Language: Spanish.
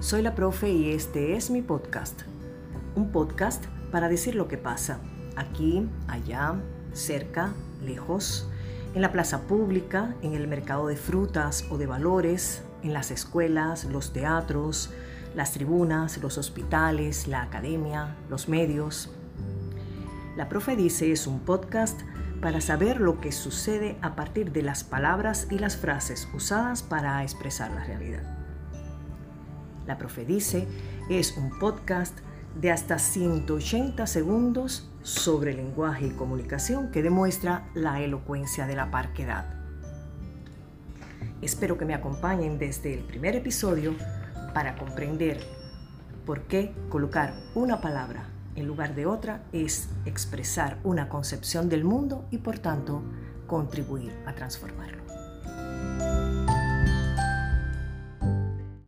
Soy la profe y este es mi podcast. Un podcast para decir lo que pasa, aquí, allá, cerca, lejos, en la plaza pública, en el mercado de frutas o de valores, en las escuelas, los teatros, las tribunas, los hospitales, la academia, los medios. La profe dice es un podcast para saber lo que sucede a partir de las palabras y las frases usadas para expresar la realidad. La profe dice es un podcast de hasta 180 segundos sobre lenguaje y comunicación que demuestra la elocuencia de la parquedad. Espero que me acompañen desde el primer episodio para comprender por qué colocar una palabra en lugar de otra es expresar una concepción del mundo y por tanto contribuir a transformarlo.